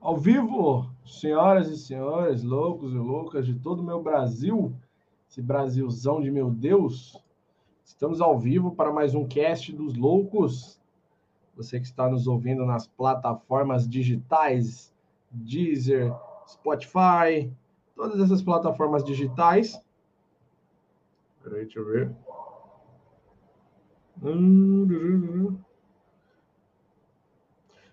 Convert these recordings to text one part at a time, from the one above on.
Ao vivo, senhoras e senhores, loucos e loucas de todo o meu Brasil, esse Brasilzão de meu Deus, estamos ao vivo para mais um cast dos loucos. Você que está nos ouvindo nas plataformas digitais, Deezer, Spotify, todas essas plataformas digitais. Peraí, deixa eu ver.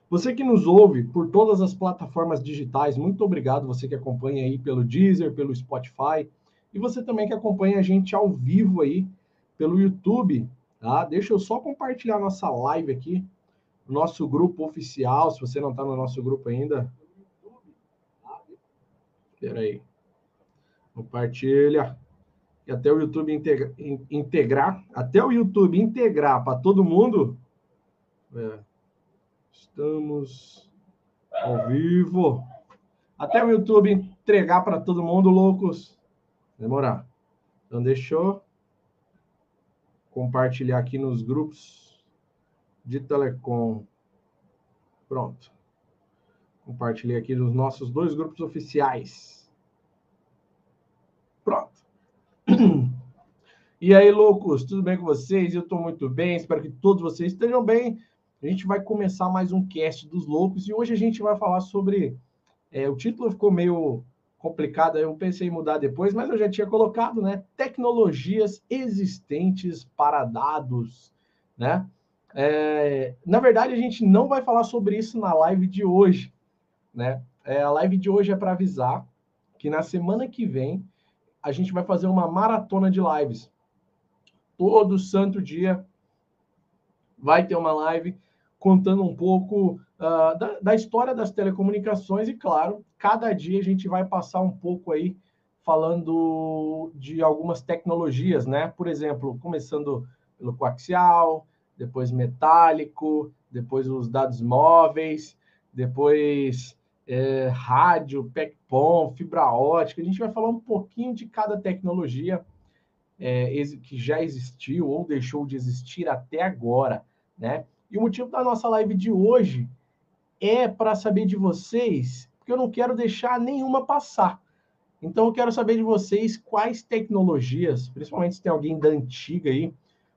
Você que nos ouve por todas as plataformas digitais, muito obrigado. Você que acompanha aí pelo Deezer, pelo Spotify. E você também que acompanha a gente ao vivo aí pelo YouTube, tá? Deixa eu só compartilhar nossa live aqui, nosso grupo oficial, se você não está no nosso grupo ainda. Espera aí. Compartilha. E até o YouTube integra, integrar, até o YouTube integrar para todo mundo. É. Estamos ao vivo. Até o YouTube entregar para todo mundo, loucos. Demorar. Então, deixa eu compartilhar aqui nos grupos de Telecom. Pronto. Compartilhei aqui nos nossos dois grupos oficiais. Pronto. E aí, loucos, tudo bem com vocês? Eu estou muito bem, espero que todos vocês estejam bem. A gente vai começar mais um cast dos loucos e hoje a gente vai falar sobre. É, o título ficou meio complicado, eu pensei em mudar depois, mas eu já tinha colocado, né? Tecnologias existentes para dados, né? É, na verdade, a gente não vai falar sobre isso na live de hoje, né? É, a live de hoje é para avisar que na semana que vem a gente vai fazer uma maratona de lives. Todo santo dia vai ter uma live contando um pouco uh, da, da, história das telecomunicações e, claro, cada dia a gente vai passar um pouco aí falando de algumas tecnologias, né? Por exemplo, começando pelo coaxial, depois metálico, depois os dados móveis, depois é, rádio, PECPOM, fibra ótica. A gente vai falar um pouquinho de cada tecnologia é, que já existiu ou deixou de existir até agora, né? E o motivo da nossa live de hoje é para saber de vocês, porque eu não quero deixar nenhuma passar. Então eu quero saber de vocês quais tecnologias, principalmente se tem alguém da antiga aí,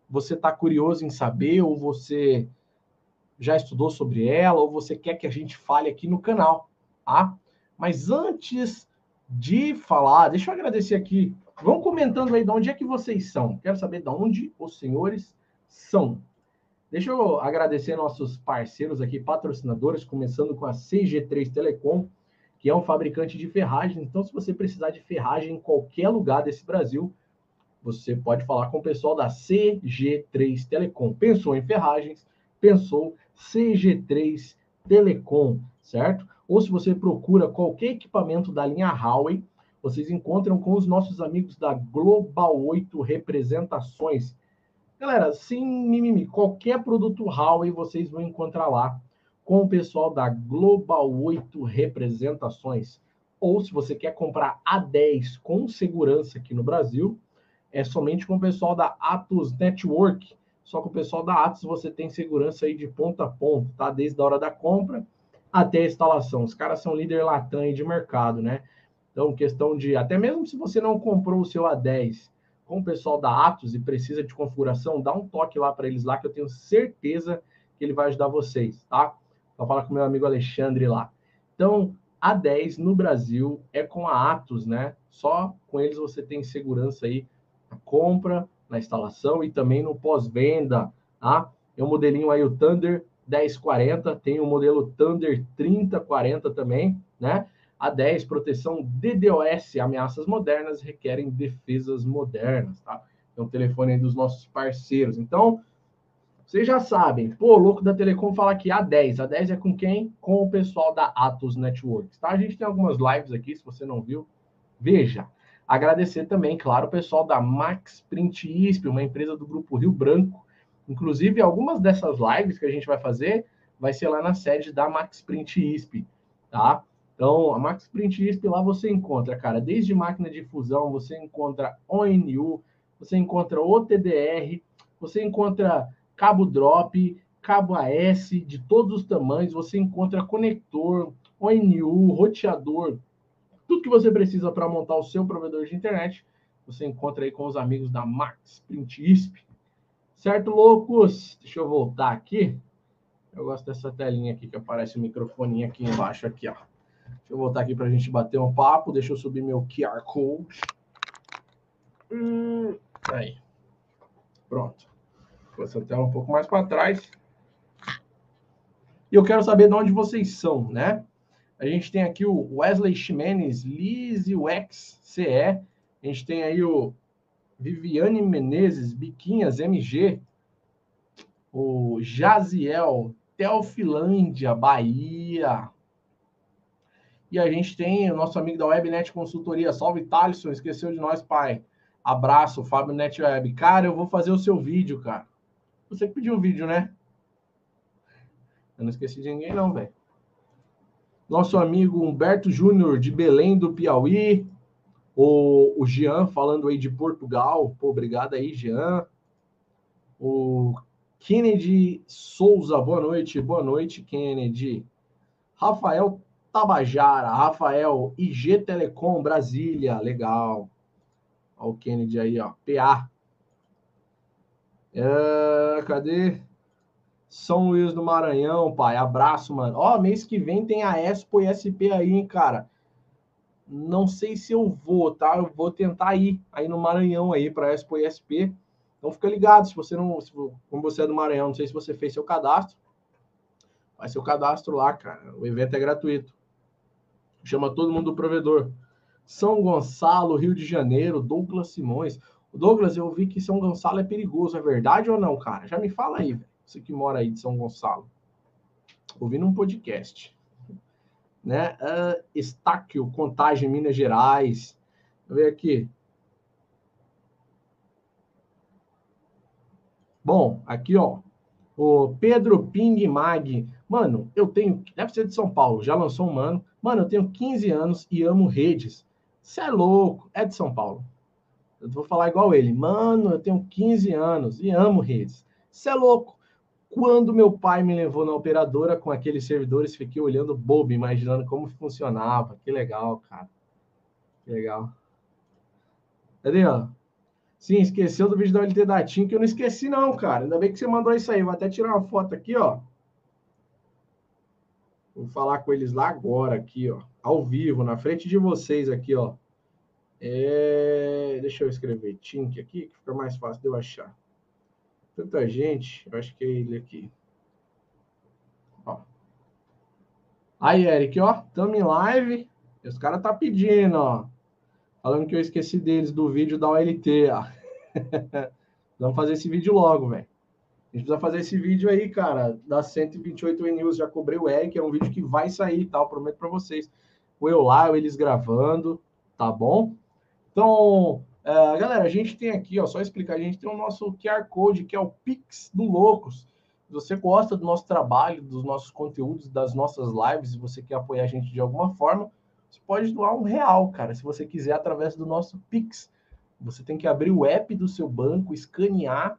você está curioso em saber, ou você já estudou sobre ela, ou você quer que a gente fale aqui no canal, tá? Mas antes de falar, deixa eu agradecer aqui. Vão comentando aí de onde é que vocês são. Quero saber de onde os senhores são. Deixa eu agradecer nossos parceiros aqui, patrocinadores, começando com a CG3 Telecom, que é um fabricante de ferragens. Então, se você precisar de ferragem em qualquer lugar desse Brasil, você pode falar com o pessoal da CG3 Telecom. Pensou em ferragens, pensou CG3 Telecom, certo? Ou se você procura qualquer equipamento da linha Huawei, vocês encontram com os nossos amigos da Global 8 Representações Galera, sem mimimi, qualquer produto Huawei vocês vão encontrar lá com o pessoal da Global 8 Representações. Ou se você quer comprar A10 com segurança aqui no Brasil, é somente com o pessoal da Atos Network. Só com o pessoal da Atos você tem segurança aí de ponta a ponta, tá? Desde a hora da compra até a instalação. Os caras são líder latam de mercado, né? Então, questão de, até mesmo se você não comprou o seu A10 com o pessoal da Atos e precisa de configuração, dá um toque lá para eles lá, que eu tenho certeza que ele vai ajudar vocês, tá? Vou falar com meu amigo Alexandre lá. Então, a 10 no Brasil é com a Atos, né? Só com eles você tem segurança aí na compra, na instalação e também no pós-venda, tá? Tem um modelinho aí, o Thunder 1040, tem o modelo Thunder 3040 também, né? A 10, proteção DDoS, ameaças modernas requerem defesas modernas, tá? É um telefone aí dos nossos parceiros. Então, vocês já sabem, pô, louco da Telecom fala que a 10. A 10 é com quem? Com o pessoal da Atos Networks, tá? A gente tem algumas lives aqui, se você não viu, veja. Agradecer também, claro, o pessoal da Max Print ISP, uma empresa do grupo Rio Branco. Inclusive, algumas dessas lives que a gente vai fazer vai ser lá na sede da Max Print ISP, tá? Então, a Max Print ISP lá você encontra, cara, desde máquina de fusão, você encontra ONU, você encontra OTDR, você encontra cabo drop, cabo AS de todos os tamanhos, você encontra conector, ONU, roteador, tudo que você precisa para montar o seu provedor de internet, você encontra aí com os amigos da Max Print ISP. Certo, loucos? Deixa eu voltar aqui. Eu gosto dessa telinha aqui que aparece o microfone aqui embaixo aqui, ó. Deixa eu voltar aqui para a gente bater um papo. Deixa eu subir meu QR Code. Hum, aí. Pronto. Vou essa tela um pouco mais para trás. E eu quero saber de onde vocês são, né? A gente tem aqui o Wesley Ximenes, Lizzy Wex, CE. A gente tem aí o Viviane Menezes, Biquinhas, MG. O Jaziel, Teofilândia, Bahia. E a gente tem o nosso amigo da Webnet Consultoria. Salve, Thaleson. Esqueceu de nós, pai. Abraço, Fábio NetWeb. Cara, eu vou fazer o seu vídeo, cara. Você que pediu o vídeo, né? Eu não esqueci de ninguém, não, velho. Nosso amigo Humberto Júnior, de Belém do Piauí. O, o Jean, falando aí de Portugal. Pô, obrigado aí, Jean. O Kennedy Souza, boa noite. Boa noite, Kennedy. Rafael Tabajara, Rafael, IG Telecom, Brasília, legal. Olha o Kennedy aí, ó, PA. É, cadê? São Luís do Maranhão, pai, abraço, mano. Ó, mês que vem tem a Expo e SP aí, hein, cara. Não sei se eu vou, tá? Eu vou tentar ir aí no Maranhão aí para Expo e SP. Então fica ligado, se você não, se, como você é do Maranhão, não sei se você fez seu cadastro. Faz seu cadastro lá, cara. O evento é gratuito. Chama todo mundo do provedor. São Gonçalo, Rio de Janeiro, Douglas Simões. Douglas, eu vi que São Gonçalo é perigoso, é verdade ou não, cara? Já me fala aí. Você que mora aí de São Gonçalo. Ouvindo um podcast. Né? Uh, Estáquio, Contagem, Minas Gerais. Ver aqui. Bom, aqui, ó. O Pedro Ping Mag. Mano, eu tenho. Deve ser de São Paulo, já lançou um mano. Mano, eu tenho 15 anos e amo redes. Você é louco, é de São Paulo. Eu vou falar igual ele. Mano, eu tenho 15 anos e amo redes. Você é louco. Quando meu pai me levou na operadora com aqueles servidores, fiquei olhando bobo, imaginando como funcionava. Que legal, cara. Que legal. Cadê, ó? Sim, esqueceu do vídeo da LT da TIM, que eu não esqueci não, cara. Ainda bem que você mandou isso aí. Vou até tirar uma foto aqui, ó. Vou falar com eles lá agora, aqui, ó, ao vivo, na frente de vocês aqui, ó. É... Deixa eu escrever Tink aqui, que fica mais fácil de eu achar. Tanta gente, eu acho que é ele aqui. Ó. Aí, Eric, ó, tamo em live. Os caras tá pedindo, ó. Falando que eu esqueci deles do vídeo da OLT, ó. Vamos fazer esse vídeo logo, velho. A gente precisa fazer esse vídeo aí, cara, das 128 News. Já cobrei o Eric, é um vídeo que vai sair, tá? Eu prometo para vocês. O eu lá, eles gravando, tá bom? Então, uh, galera, a gente tem aqui, ó, só explicar, a gente tem o nosso QR Code, que é o Pix do Loucos. Se você gosta do nosso trabalho, dos nossos conteúdos, das nossas lives, se você quer apoiar a gente de alguma forma, você pode doar um real, cara, se você quiser, através do nosso Pix. Você tem que abrir o app do seu banco, escanear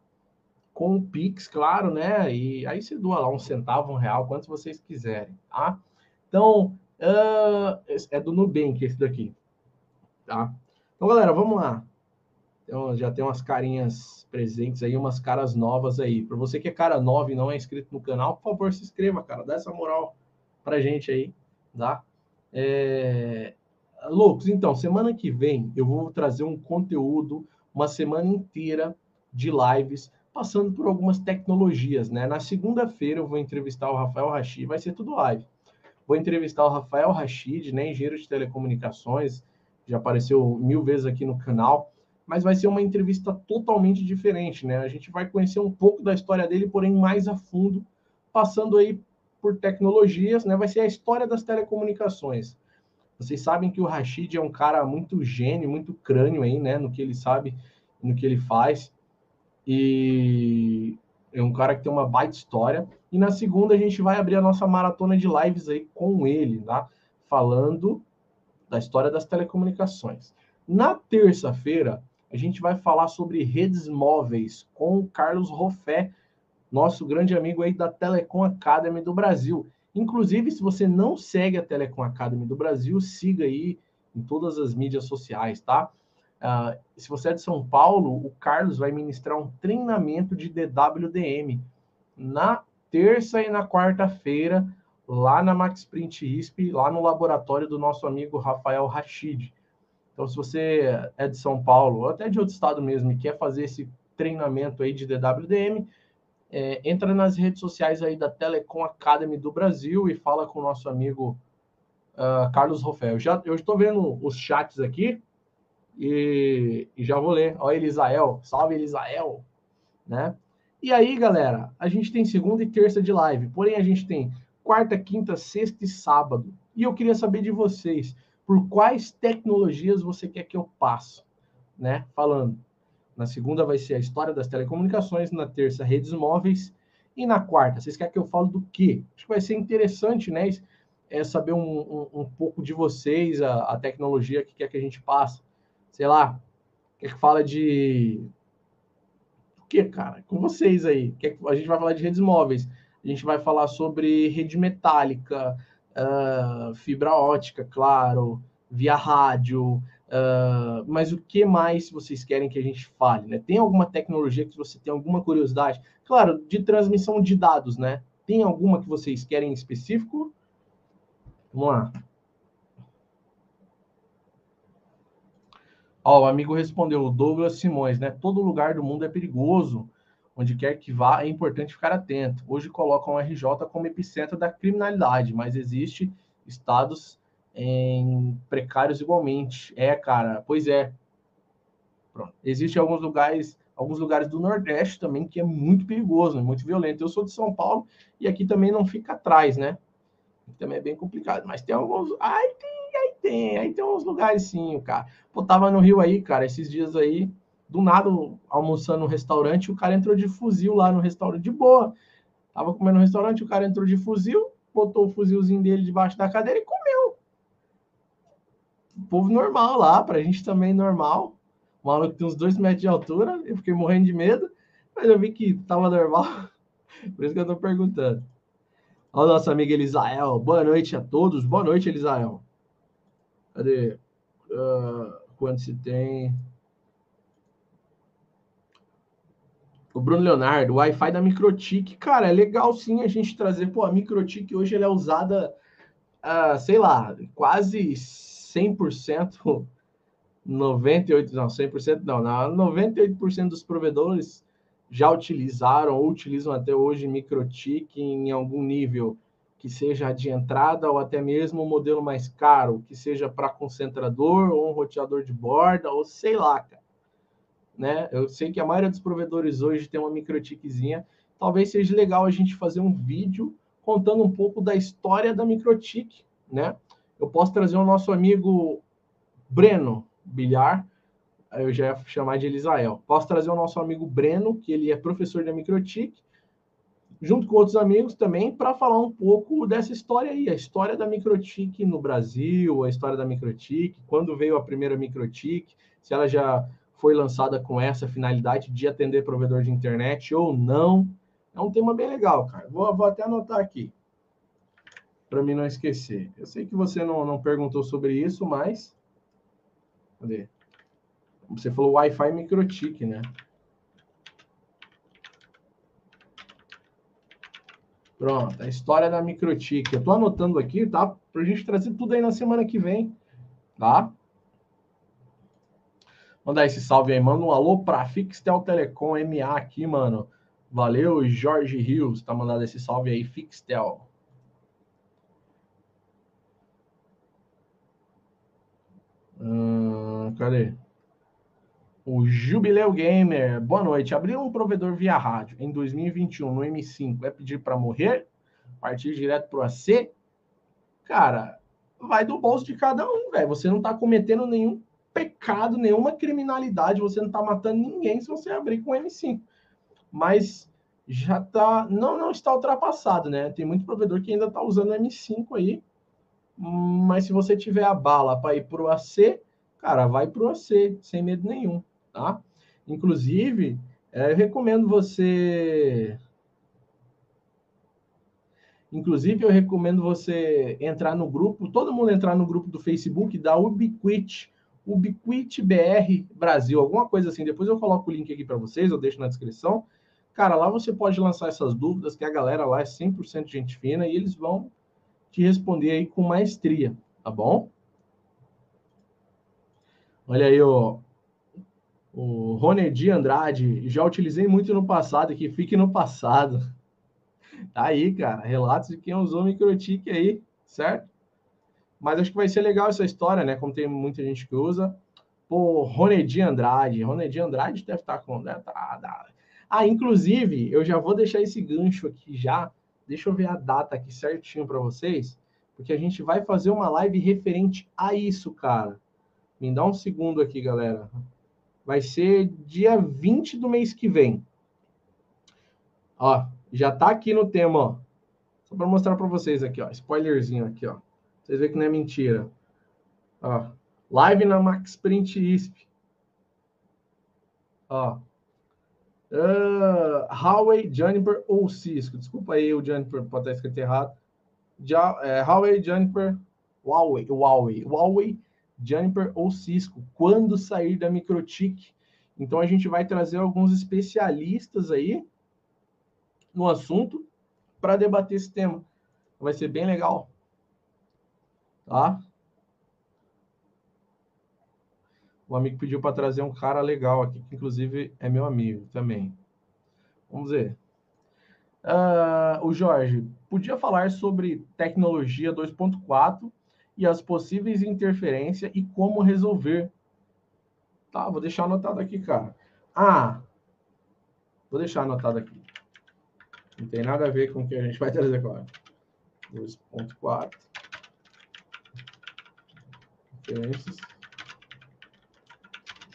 com o Pix, claro, né? E aí você doa lá um centavo, um real, quantos vocês quiserem, tá? Então, uh, é do Nubank esse daqui, tá? Então, galera, vamos lá. Então, já tem umas carinhas presentes aí, umas caras novas aí. Para você que é cara nova e não é inscrito no canal, por favor, se inscreva, cara. Dá essa moral pra gente aí, tá? É... Loucos, então, semana que vem eu vou trazer um conteúdo, uma semana inteira de lives passando por algumas tecnologias, né? Na segunda-feira eu vou entrevistar o Rafael Rachid, vai ser tudo live. Vou entrevistar o Rafael Rachid, né, engenheiro de telecomunicações, já apareceu mil vezes aqui no canal, mas vai ser uma entrevista totalmente diferente, né? A gente vai conhecer um pouco da história dele, porém mais a fundo, passando aí por tecnologias, né? Vai ser a história das telecomunicações. Vocês sabem que o Rachid é um cara muito gênio, muito crânio aí, né, no que ele sabe, no que ele faz. E é um cara que tem uma baita história. E na segunda a gente vai abrir a nossa maratona de lives aí com ele, tá? Falando da história das telecomunicações. Na terça-feira, a gente vai falar sobre redes móveis com o Carlos Roffé, nosso grande amigo aí da Telecom Academy do Brasil. Inclusive, se você não segue a Telecom Academy do Brasil, siga aí em todas as mídias sociais, tá? Uh, se você é de São Paulo, o Carlos vai ministrar um treinamento de DWDM na terça e na quarta-feira, lá na Max Print ISP, lá no laboratório do nosso amigo Rafael Rachid. Então, se você é de São Paulo, ou até de outro estado mesmo, e quer fazer esse treinamento aí de DWDM, é, entra nas redes sociais aí da Telecom Academy do Brasil e fala com o nosso amigo uh, Carlos Rofel. Já, eu estou vendo os chats aqui e, e já vou ler. Ó, Elisael, salve Elisael, né? E aí, galera, a gente tem segunda e terça de live, porém a gente tem quarta, quinta, sexta e sábado. E eu queria saber de vocês, por quais tecnologias você quer que eu passe, né? Falando. Na segunda vai ser a história das telecomunicações, na terça, redes móveis. E na quarta, vocês querem que eu fale do quê? Acho que vai ser interessante, né? É saber um, um, um pouco de vocês, a, a, tecnologia que quer que a gente passe. Sei lá, quer que fala de. O que, cara? Com vocês aí. Quer que... A gente vai falar de redes móveis. A gente vai falar sobre rede metálica, uh, fibra ótica, claro, via rádio, Uh, mas o que mais vocês querem que a gente fale? Né? Tem alguma tecnologia que você tem alguma curiosidade? Claro, de transmissão de dados, né? Tem alguma que vocês querem em específico? Vamos lá. Ó, o amigo respondeu, o Douglas Simões, né? Todo lugar do mundo é perigoso. Onde quer que vá, é importante ficar atento. Hoje colocam o RJ como epicentro da criminalidade, mas existe estados em precários igualmente. É, cara, pois é. Pronto. Existem alguns lugares, alguns lugares do Nordeste também que é muito perigoso, muito violento. Eu sou de São Paulo e aqui também não fica atrás, né? Também é bem complicado, mas tem alguns. Ai, tem, tem, aí tem uns lugares sim, cara. Pô, tava no Rio aí, cara, esses dias aí, do nada, almoçando no restaurante, o cara entrou de fuzil lá no restaurante, de boa. Tava comendo no restaurante, o cara entrou de fuzil, botou o fuzilzinho dele debaixo da cadeira e comeu povo normal lá, pra gente também normal. O maluco tem uns dois metros de altura, eu fiquei morrendo de medo, mas eu vi que tava normal. Por isso que eu tô perguntando. Olha o nosso amigo Elisael. Boa noite a todos. Boa noite, Elisael. Cadê? Uh, quando se tem. O Bruno Leonardo, o Wi-Fi da Microtik. Cara, é legal sim a gente trazer. Pô, a Microtik hoje ela é usada, uh, sei lá, quase 100%, 98%, não, 100% não, 98% dos provedores já utilizaram ou utilizam até hoje MikroTik em algum nível, que seja de entrada ou até mesmo um modelo mais caro, que seja para concentrador ou um roteador de borda, ou sei lá, cara. Né? Eu sei que a maioria dos provedores hoje tem uma MikroTikzinha. Talvez seja legal a gente fazer um vídeo contando um pouco da história da MikroTik, né? eu posso trazer o nosso amigo Breno Bilhar, eu já ia chamar de Elisael. Posso trazer o nosso amigo Breno, que ele é professor da Microtik, junto com outros amigos também, para falar um pouco dessa história aí, a história da Microtik no Brasil, a história da Microtik, quando veio a primeira Microtik, se ela já foi lançada com essa finalidade de atender provedor de internet ou não. É um tema bem legal, cara. Vou, vou até anotar aqui para mim não esquecer. Eu sei que você não, não perguntou sobre isso, mas. Cadê? Você falou Wi-Fi MikroTik, né? Pronto, a história da MikroTik. Eu tô anotando aqui, tá? Pra gente trazer tudo aí na semana que vem, tá? Mandar esse salve aí, manda um alô pra Fixtel Telecom MA aqui, mano. Valeu, Jorge Rios, tá mandando esse salve aí, Fixtel. Hum, cadê? O Jubileu Gamer, boa noite. Abrir um provedor via rádio em 2021 no M5 é pedir para morrer? Partir direto para o AC? Cara, vai do bolso de cada um, velho. Você não está cometendo nenhum pecado, nenhuma criminalidade, você não está matando ninguém se você abrir com M5. Mas já tá, não, não está ultrapassado, né? Tem muito provedor que ainda está usando M5 aí mas se você tiver a bala para ir para o AC, cara, vai para o AC, sem medo nenhum, tá? Inclusive, é, eu recomendo você Inclusive, eu recomendo você entrar no grupo, todo mundo entrar no grupo do Facebook da Ubiquit, Ubiquit BR Brasil, alguma coisa assim. Depois eu coloco o link aqui para vocês, eu deixo na descrição. Cara, lá você pode lançar essas dúvidas, que a galera lá é 100% gente fina e eles vão te responder aí com maestria, tá bom? Olha aí, ó, o Ronedi Andrade, já utilizei muito no passado, que fique no passado. Tá aí, cara, relatos de quem usou microtique aí, certo? Mas acho que vai ser legal essa história, né? Como tem muita gente que usa. Pô, Ronedi Andrade, Ronedi Andrade deve estar tá com. Deve tá, ah, inclusive, eu já vou deixar esse gancho aqui já. Deixa eu ver a data aqui certinho para vocês, porque a gente vai fazer uma live referente a isso, cara. Me dá um segundo aqui, galera. Vai ser dia 20 do mês que vem. Ó, já tá aqui no tema, ó. Só para mostrar para vocês aqui, ó. Spoilerzinho aqui, ó. Vocês verem que não é mentira. Ó. Live na Max Print ISP. Ó. Uh, Huawei, Juniper ou Cisco. Desculpa aí o Juniper pode estar escrito errado. Já, é, Huawei, Juniper, Huawei, Huawei, Huawei, Juniper ou Cisco. Quando sair da Microtik. Então a gente vai trazer alguns especialistas aí no assunto para debater esse tema. Vai ser bem legal. Tá? O amigo pediu para trazer um cara legal aqui, que inclusive é meu amigo também. Vamos ver. Uh, o Jorge, podia falar sobre tecnologia 2.4 e as possíveis interferências e como resolver. Tá, vou deixar anotado aqui, cara. Ah, vou deixar anotado aqui. Não tem nada a ver com o que a gente vai trazer agora. 2.4. Referências.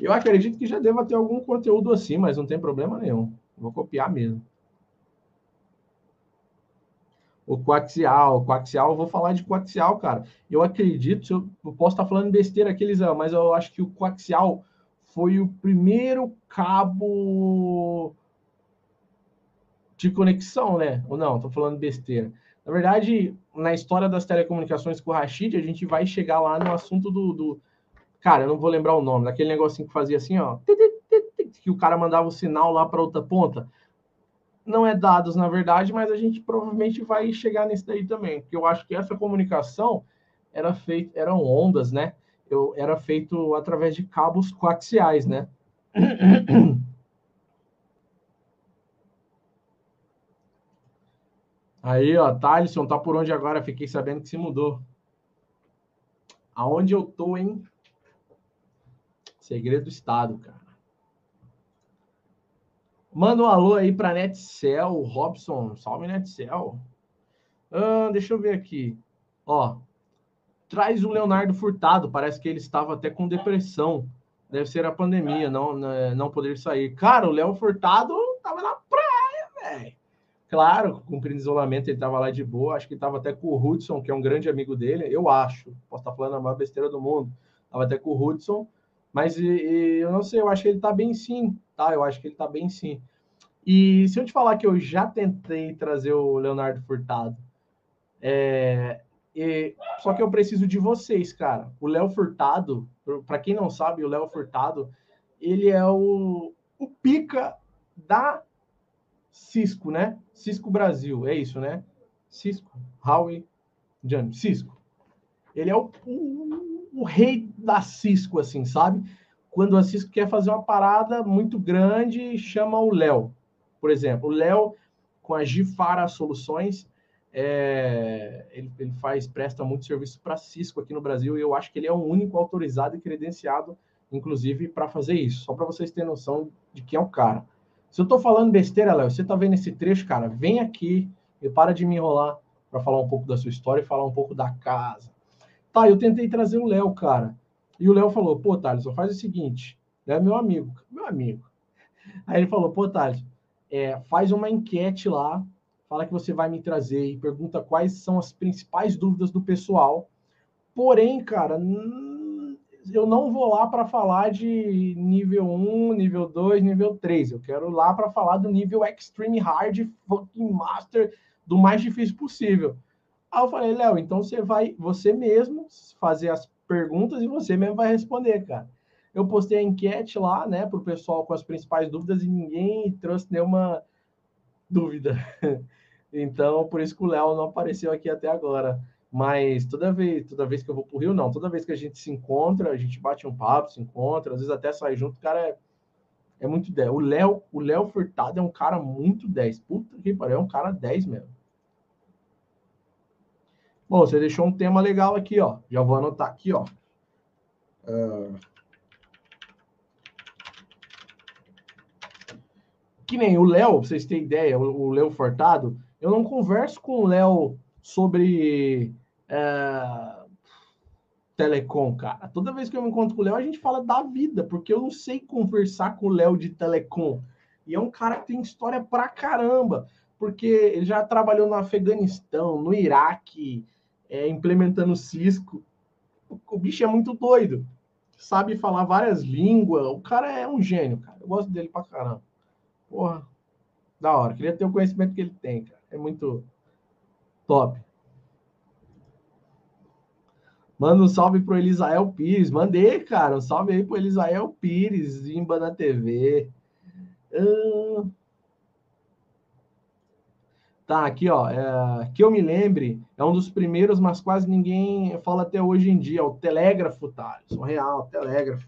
Eu acredito que já deva ter algum conteúdo assim, mas não tem problema nenhum. Vou copiar mesmo. O coaxial, coaxial, eu vou falar de coaxial, cara. Eu acredito, eu, eu posso estar falando besteira aqui, Elisão, mas eu acho que o coaxial foi o primeiro cabo de conexão, né? Ou não, tô falando besteira. Na verdade, na história das telecomunicações com o Rashid, a gente vai chegar lá no assunto do, do... Cara, eu não vou lembrar o nome, daquele negocinho que fazia assim, ó. Que o cara mandava o sinal lá para outra ponta. Não é dados, na verdade, mas a gente provavelmente vai chegar nesse daí também. Porque eu acho que essa comunicação era feita, eram ondas, né? Eu, era feito através de cabos coaxiais, né? Aí, ó, Thalisson, tá por onde agora? Fiquei sabendo que se mudou. Aonde eu tô, hein? Segredo do Estado, cara. Manda um alô aí pra Netcel, Robson. Salve, Netcel. Ah, deixa eu ver aqui. Ó, traz o Leonardo Furtado. Parece que ele estava até com depressão. Deve ser a pandemia, não, né, não poder sair. Cara, o Léo Furtado tava na praia, velho. Claro, cumprindo isolamento, ele estava lá de boa. Acho que estava até com o Hudson, que é um grande amigo dele. Eu acho. Posso estar falando a maior besteira do mundo. Estava até com o Hudson. Mas e, e, eu não sei, eu acho que ele está bem sim. Tá? Eu acho que ele está bem sim. E se eu te falar que eu já tentei trazer o Leonardo Furtado, é, e, só que eu preciso de vocês, cara. O Léo Furtado, para quem não sabe, o Léo Furtado, ele é o, o pica da Cisco, né? Cisco Brasil, é isso, né? Cisco, Huawei, John, Cisco. Ele é o, o, o, rei da Cisco, assim, sabe? Quando a Cisco quer fazer uma parada muito grande, chama o Léo. Por exemplo, o Léo, com a Gifara Soluções, é, ele, ele, faz, presta muito serviço para Cisco aqui no Brasil, e eu acho que ele é o único autorizado e credenciado, inclusive, para fazer isso. Só para vocês terem noção de quem é o cara. Se eu estou falando besteira, Léo, você está vendo esse trecho, cara, vem aqui e para de me enrolar para falar um pouco da sua história e falar um pouco da casa. Tá, eu tentei trazer o Léo, cara. E o Léo falou, pô, Thales, faz o seguinte. é meu amigo, meu amigo. Aí ele falou, pô, Thales, é, faz uma enquete lá, fala que você vai me trazer e pergunta quais são as principais dúvidas do pessoal. Porém, cara, eu não vou lá para falar de nível 1, nível 2, nível 3. Eu quero lá para falar do nível Extreme Hard, fucking Master, do mais difícil possível. Aí eu falei, Léo, então você vai, você mesmo, fazer as perguntas e você mesmo vai responder, cara. Eu postei a enquete lá, né, para o pessoal com as principais dúvidas e ninguém trouxe nenhuma dúvida. então, por isso que o Léo não apareceu aqui até agora. Mas toda vez, toda vez que eu vou pro Rio, não. Toda vez que a gente se encontra, a gente bate um papo, se encontra, às vezes até sai junto, o cara é, é muito 10. O Léo, o Léo Furtado é um cara muito 10. Puta que pariu, é um cara 10 mesmo. Bom, você deixou um tema legal aqui, ó. Já vou anotar aqui, ó. Uh... Que nem o Léo, pra vocês terem ideia, o Léo Furtado, eu não converso com o Léo sobre é, telecom, cara. Toda vez que eu me encontro com o Léo, a gente fala da vida, porque eu não sei conversar com o Léo de telecom. E é um cara que tem história pra caramba, porque ele já trabalhou no Afeganistão, no Iraque, é, implementando Cisco. O bicho é muito doido. Sabe falar várias línguas. O cara é um gênio, cara. Eu gosto dele pra caramba. Porra, da hora. Queria ter o conhecimento que ele tem, cara. É muito Top. Manda um salve pro Elisael Pires. Mandei, cara. Um salve aí pro Elisael Pires, Imba na TV. Uh... Tá, aqui, ó. É... que eu me lembre, é um dos primeiros, mas quase ninguém fala até hoje em dia. O telégrafo, tá? Sou real, telégrafo.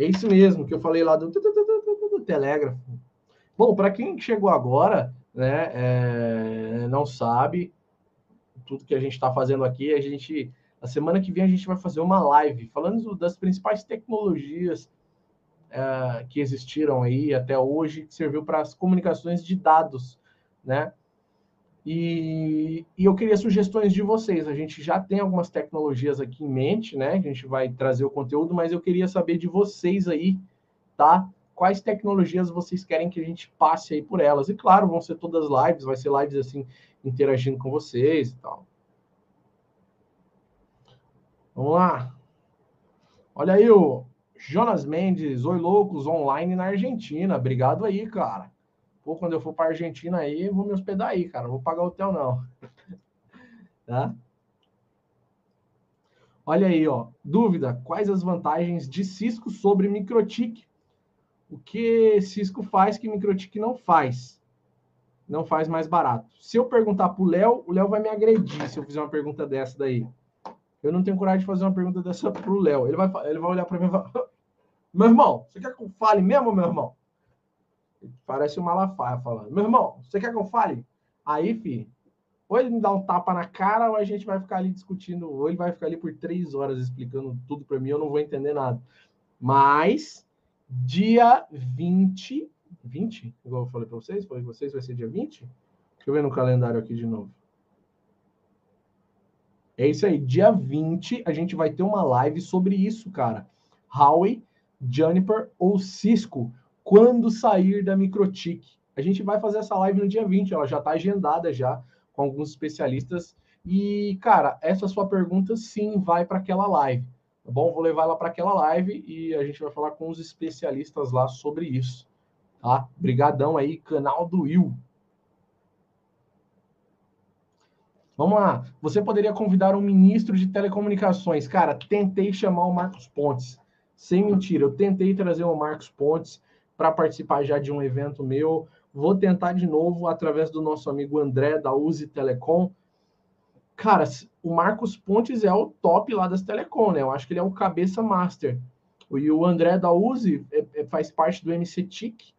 É isso mesmo que eu falei lá do, do telégrafo. Bom, para quem chegou agora, né, é, não sabe tudo que a gente está fazendo aqui. A gente, a semana que vem a gente vai fazer uma live falando das principais tecnologias é, que existiram aí até hoje, que serviu para as comunicações de dados, né? E, e, eu queria sugestões de vocês. A gente já tem algumas tecnologias aqui em mente, né? A gente vai trazer o conteúdo, mas eu queria saber de vocês aí, tá? quais tecnologias vocês querem que a gente passe aí por elas. E claro, vão ser todas lives, vai ser lives assim, interagindo com vocês e tal. Vamos lá. Olha aí o Jonas Mendes, oi loucos, online na Argentina. Obrigado aí, cara. Pô, quando eu for para Argentina aí, vou me hospedar aí, cara. Não vou pagar hotel não. tá? Olha aí, ó. Dúvida: quais as vantagens de Cisco sobre Microtik o que Cisco faz que Microtik não faz. Não faz mais barato. Se eu perguntar para o Léo, o Léo vai me agredir se eu fizer uma pergunta dessa daí. Eu não tenho coragem de fazer uma pergunta dessa para o Léo. Ele vai, ele vai olhar para mim e falar: Meu irmão, você quer que eu fale mesmo, meu irmão? Parece um Malafaia falando: Meu irmão, você quer que eu fale? Aí, fi, ou ele me dá um tapa na cara, ou a gente vai ficar ali discutindo, ou ele vai ficar ali por três horas explicando tudo para mim, eu não vou entender nada. Mas dia 20. 20? Igual eu falei para vocês, falei para vocês, vai ser dia 20? Deixa eu ver no calendário aqui de novo. É isso aí, dia 20 a gente vai ter uma live sobre isso, cara. Huawei, Juniper ou Cisco, quando sair da Microtik. A gente vai fazer essa live no dia 20, ela já está agendada já com alguns especialistas. E, cara, essa sua pergunta sim vai para aquela live. Tá bom? Vou levar ela para aquela live e a gente vai falar com os especialistas lá sobre isso. Tá? Brigadão aí, canal do Will. Vamos lá. Você poderia convidar um ministro de telecomunicações. Cara, tentei chamar o Marcos Pontes. Sem mentira, eu tentei trazer o Marcos Pontes para participar já de um evento meu. Vou tentar de novo através do nosso amigo André da Uzi Telecom cara, o Marcos Pontes é o top lá das Telecom, né? Eu acho que ele é o cabeça master. E o André da Uzi é, é, faz parte do MC TIC,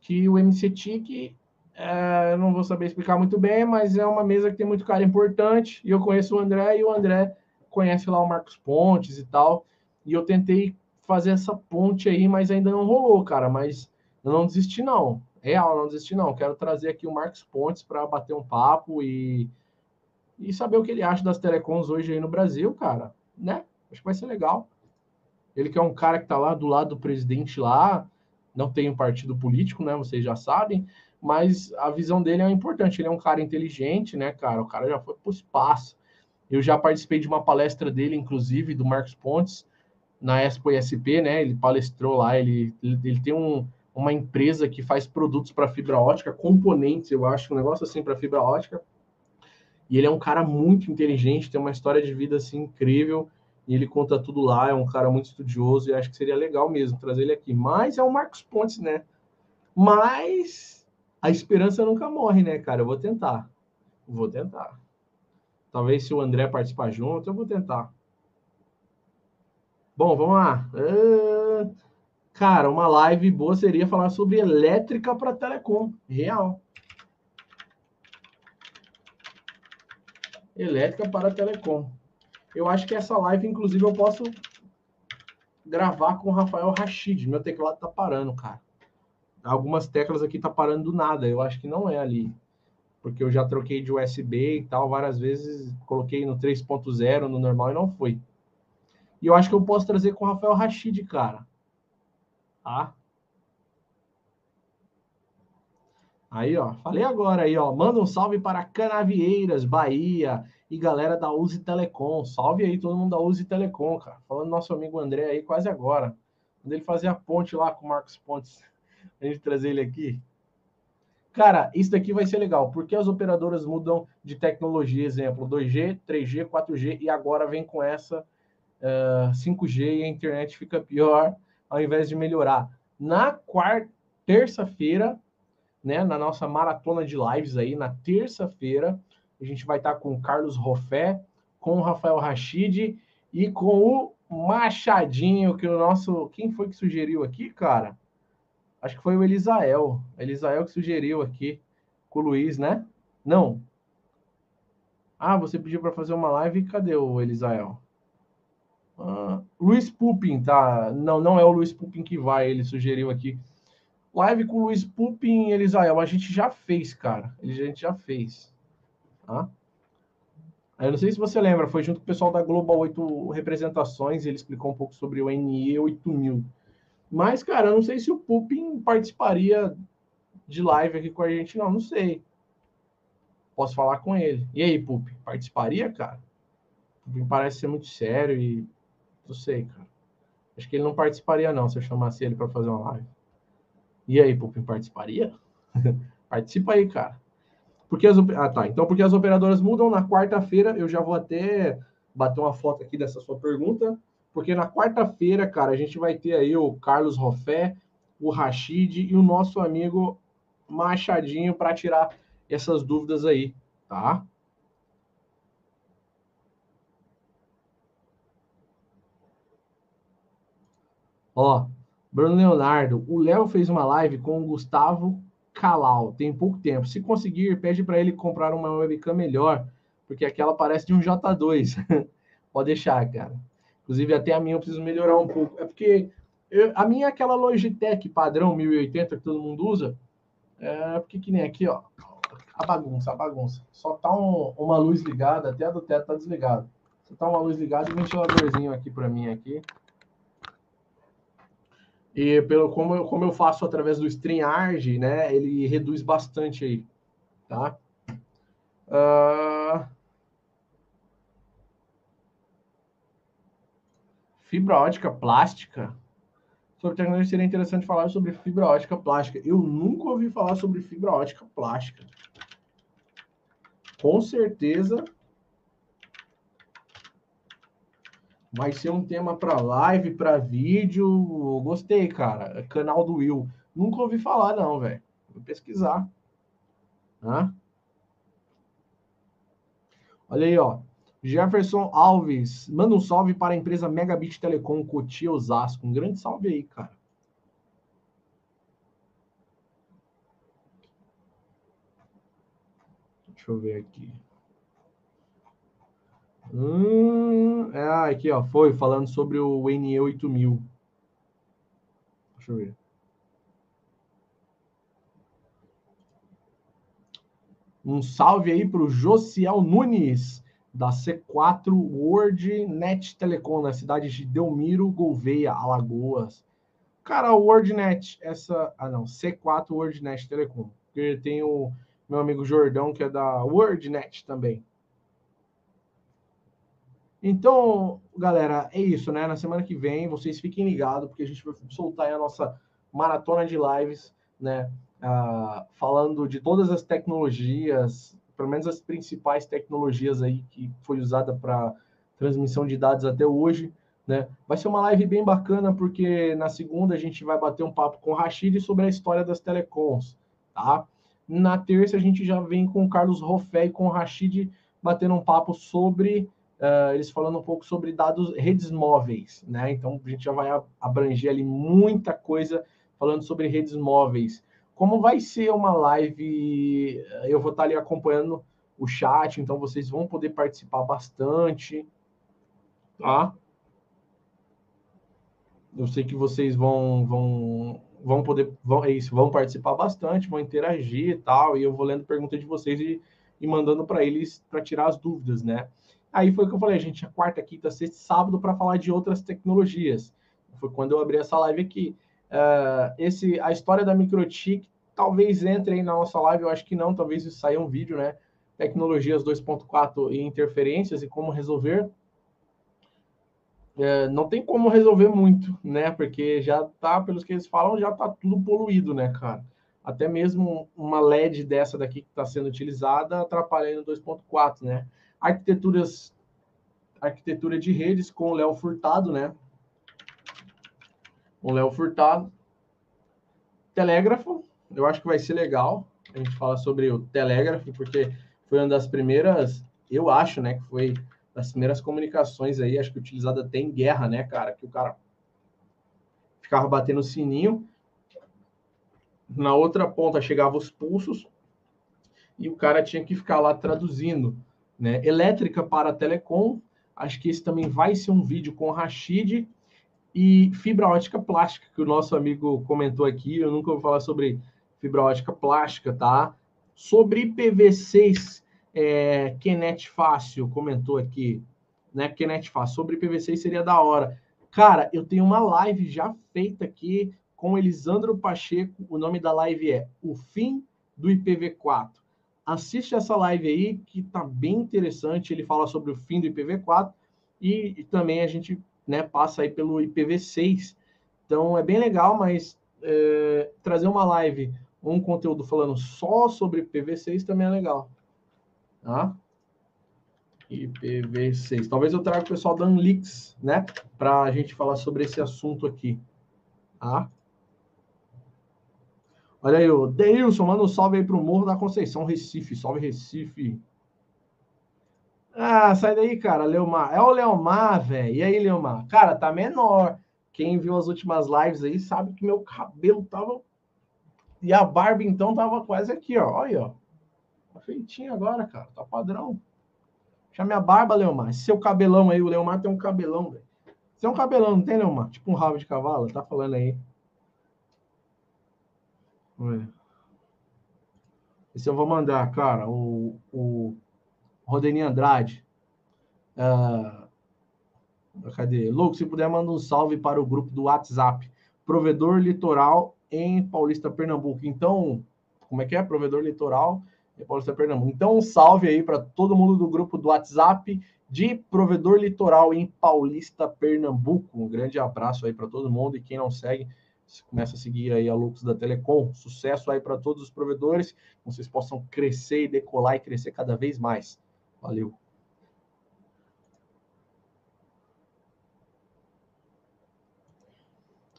que o MC TIC, é, não vou saber explicar muito bem, mas é uma mesa que tem muito cara importante. E eu conheço o André e o André conhece lá o Marcos Pontes e tal. E eu tentei fazer essa ponte aí, mas ainda não rolou, cara. Mas eu não desisti, não. Real, não desisti, não. Quero trazer aqui o Marcos Pontes para bater um papo e e saber o que ele acha das telecoms hoje aí no Brasil, cara, né? Acho que vai ser legal. Ele que é um cara que está lá do lado do presidente lá, não tem um partido político, né? Vocês já sabem, mas a visão dele é importante. Ele é um cara inteligente, né, cara? O cara já foi para espaço. Eu já participei de uma palestra dele, inclusive, do Marcos Pontes, na Expo ISP, né? Ele palestrou lá, ele, ele, tem um, uma empresa que faz produtos para fibra ótica, componentes, eu acho, um negócio assim para fibra ótica. E ele é um cara muito inteligente, tem uma história de vida assim incrível, e ele conta tudo lá, é um cara muito estudioso, e acho que seria legal mesmo trazer ele aqui. Mas é o Marcos Pontes, né? Mas a esperança nunca morre, né, cara? Eu vou tentar. Vou tentar. Talvez se o André participar junto, eu vou tentar. Bom, vamos lá. Uh, cara, uma live boa seria falar sobre elétrica para telecom. Real. Elétrica para telecom. Eu acho que essa live, inclusive, eu posso gravar com o Rafael Rachid. Meu teclado tá parando, cara. Algumas teclas aqui tá parando do nada. Eu acho que não é ali. Porque eu já troquei de USB e tal várias vezes. Coloquei no 3.0, no normal, e não foi. E eu acho que eu posso trazer com o Rafael Rachid, cara. Tá? Aí, ó, falei agora aí, ó. Manda um salve para Canavieiras, Bahia e galera da Uzi Telecom. Salve aí todo mundo da Uzi Telecom, cara. Falando nosso amigo André aí quase agora. Quando ele fazia a ponte lá com o Marcos Pontes. A gente trazer ele aqui. Cara, isso daqui vai ser legal, porque as operadoras mudam de tecnologia, exemplo, 2G, 3G, 4G, e agora vem com essa uh, 5G e a internet fica pior ao invés de melhorar. Na quarta, terça-feira, né, na nossa maratona de lives aí, na terça-feira, a gente vai estar com o Carlos Rofé, com o Rafael Rachid e com o Machadinho, que o nosso. Quem foi que sugeriu aqui, cara? Acho que foi o Elisael. Elisael que sugeriu aqui com o Luiz, né? Não. Ah, você pediu para fazer uma live. Cadê o Elisael? Uh, Luiz Pupin, tá? Não, não é o Luiz Pupin que vai, ele sugeriu aqui. Live com o Luiz Pupin e Elisael, a gente já fez, cara. A gente já fez. Tá? Eu não sei se você lembra, foi junto com o pessoal da Global 8 Representações, ele explicou um pouco sobre o NE 8000. Mas, cara, eu não sei se o Pupin participaria de live aqui com a gente, não, não sei. Posso falar com ele. E aí, Pupin, participaria, cara? Pupin parece ser muito sério e não sei, cara. Acho que ele não participaria, não, se eu chamasse ele para fazer uma live. E aí, Pupin, participaria? Participa aí, cara. Porque as, ah, tá. Então, porque as operadoras mudam na quarta-feira, eu já vou até bater uma foto aqui dessa sua pergunta, porque na quarta-feira, cara, a gente vai ter aí o Carlos Rofé, o Rachid e o nosso amigo Machadinho para tirar essas dúvidas aí, tá? Ó, Bruno Leonardo, o Léo fez uma live com o Gustavo Calau, tem pouco tempo. Se conseguir, pede para ele comprar uma webcam melhor, porque aquela parece de um J2. Pode deixar, cara. Inclusive, até a minha eu preciso melhorar um pouco. É porque eu, a minha é aquela Logitech padrão 1080 que todo mundo usa. É porque que nem aqui, ó. A bagunça, a bagunça. Só tá um, uma luz ligada, até a do teto tá desligado. Só tá uma luz ligada e um ventiladorzinho aqui para mim aqui. E pelo como eu, como eu faço através do StreamYard, né, ele reduz bastante aí, tá? Uh... Fibra ótica plástica. Sobre tecnologia seria interessante falar sobre fibra ótica plástica. Eu nunca ouvi falar sobre fibra ótica plástica. Com certeza Vai ser um tema para live, para vídeo. Gostei, cara. Canal do Will. Nunca ouvi falar, não, velho. Vou pesquisar. Hã? Olha aí, ó. Jefferson Alves, manda um salve para a empresa Megabit Telecom Cotia Osasco. Um grande salve aí, cara. Deixa eu ver aqui. Hum, é, aqui, ó, foi falando sobre o NE 8000. Deixa eu ver. Um salve aí para o Josiel Nunes, da C4 World Net Telecom, na cidade de Delmiro Gouveia, Alagoas. Cara, WordNet, essa. Ah, não, C4 WordNet Telecom. Porque tem o meu amigo Jordão, que é da WordNet também. Então, galera, é isso, né? Na semana que vem, vocês fiquem ligados, porque a gente vai soltar a nossa maratona de lives, né? Uh, falando de todas as tecnologias, pelo menos as principais tecnologias aí que foi usada para transmissão de dados até hoje, né? Vai ser uma live bem bacana porque na segunda a gente vai bater um papo com o Rashid sobre a história das telecoms, tá? Na terça a gente já vem com o Carlos Roffé e com o Rashid batendo um papo sobre uh, eles falando um pouco sobre dados redes móveis, né? Então a gente já vai abranger ali muita coisa falando sobre redes móveis. Como vai ser uma live, eu vou estar ali acompanhando o chat, então vocês vão poder participar bastante, tá? Eu sei que vocês vão vão vão poder vão é isso, vão participar bastante, vão interagir e tal, e eu vou lendo perguntas de vocês e, e mandando para eles para tirar as dúvidas, né? Aí foi o que eu falei, gente, a quarta, quinta, sexta, sábado para falar de outras tecnologias. Foi quando eu abri essa live aqui. Uh, esse, a história da Microtik talvez entre aí na nossa live, eu acho que não, talvez isso saia um vídeo, né? Tecnologias 2.4 e interferências e como resolver. É, não tem como resolver muito, né? Porque já tá, pelos que eles falam, já tá tudo poluído, né, cara? Até mesmo uma LED dessa daqui que está sendo utilizada atrapalhando 2.4, né? Arquiteturas, arquitetura de redes com o Léo Furtado, né? O Léo Furtado. Telégrafo, eu acho que vai ser legal. A gente fala sobre o telégrafo, porque foi uma das primeiras, eu acho, né, que foi das primeiras comunicações aí, acho que utilizada até em guerra, né, cara? Que o cara ficava batendo sininho. Na outra ponta chegava os pulsos e o cara tinha que ficar lá traduzindo né? Elétrica para telecom, acho que esse também vai ser um vídeo com Rashid e fibra ótica plástica, que o nosso amigo comentou aqui, eu nunca vou falar sobre fibra ótica plástica, tá? Sobre IPv6, é, Kenet Fácil comentou aqui, né? Kenet Fácil, sobre IPv6 seria da hora. Cara, eu tenho uma live já feita aqui com Elisandro Pacheco, o nome da live é O Fim do IPv4 assiste essa live aí, que tá bem interessante. Ele fala sobre o fim do IPv4 e, e também a gente né, passa aí pelo IPv6. Então é bem legal, mas é, trazer uma live, um conteúdo falando só sobre IPv6 também é legal. Tá? IPv6. Talvez eu traga o pessoal da Unlix, né? Para a gente falar sobre esse assunto aqui. Tá? Olha aí, o Deilson, manda um salve aí pro Morro da Conceição, Recife. Salve, Recife. Ah, sai daí, cara, Leomar. É o Leomar, velho. E aí, Leomar? Cara, tá menor. Quem viu as últimas lives aí sabe que meu cabelo tava. E a barba, então, tava quase aqui, ó. Olha aí, ó. Tá feitinho agora, cara. Tá padrão. Deixa minha barba, Leomar. Seu cabelão aí, o Leomar tem um cabelão, velho. Você é um cabelão, não tem, Leomar? Tipo um rabo de cavalo, tá falando aí. Esse eu vou mandar, cara. O, o Rodeni Andrade. Uh, cadê? Louco, se puder, manda um salve para o grupo do WhatsApp. Provedor Litoral em Paulista, Pernambuco. Então, como é que é? Provedor Litoral em Paulista, Pernambuco. Então, um salve aí para todo mundo do grupo do WhatsApp de Provedor Litoral em Paulista, Pernambuco. Um grande abraço aí para todo mundo e quem não segue, começa a seguir aí a Lux da Telecom. Sucesso aí para todos os provedores, que vocês possam crescer e decolar e crescer cada vez mais. Valeu.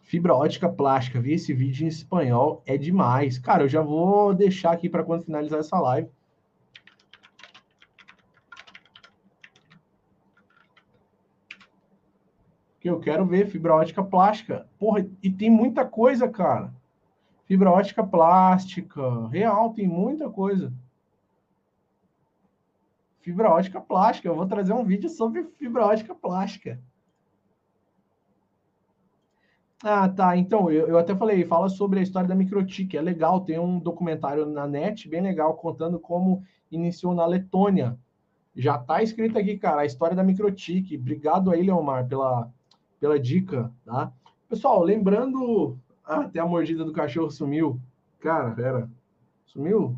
Fibra ótica plástica, vi esse vídeo em espanhol, é demais. Cara, eu já vou deixar aqui para quando finalizar essa live que eu quero ver fibra ótica plástica. Porra, e tem muita coisa, cara. Fibra ótica plástica, real, tem muita coisa. Fibra ótica plástica. Eu vou trazer um vídeo sobre fibra ótica plástica. Ah, tá. Então, eu, eu até falei, fala sobre a história da Microtik. É legal, tem um documentário na net bem legal contando como iniciou na Letônia. Já tá escrito aqui, cara, a história da Microtik. Obrigado aí, Leomar, pela, pela dica, tá? Pessoal, lembrando. Ah, até a mordida do cachorro sumiu. Cara, pera. Sumiu?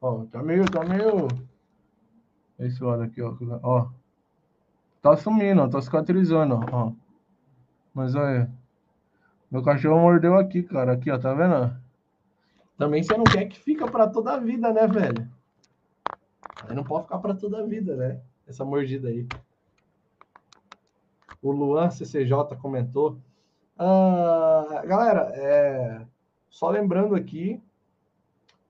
Ó, tá meio, tá meio. Esse lado aqui, ó. Ó. Tá sumindo, ó, tá cicatrizando, ó. Mas olha. Meu cachorro mordeu aqui, cara. Aqui, ó, tá vendo? Também você não quer que fica para toda a vida, né, velho? Aí não pode ficar para toda a vida, né? Essa mordida aí. O Luan CCJ comentou. Ah, galera, é... só lembrando aqui,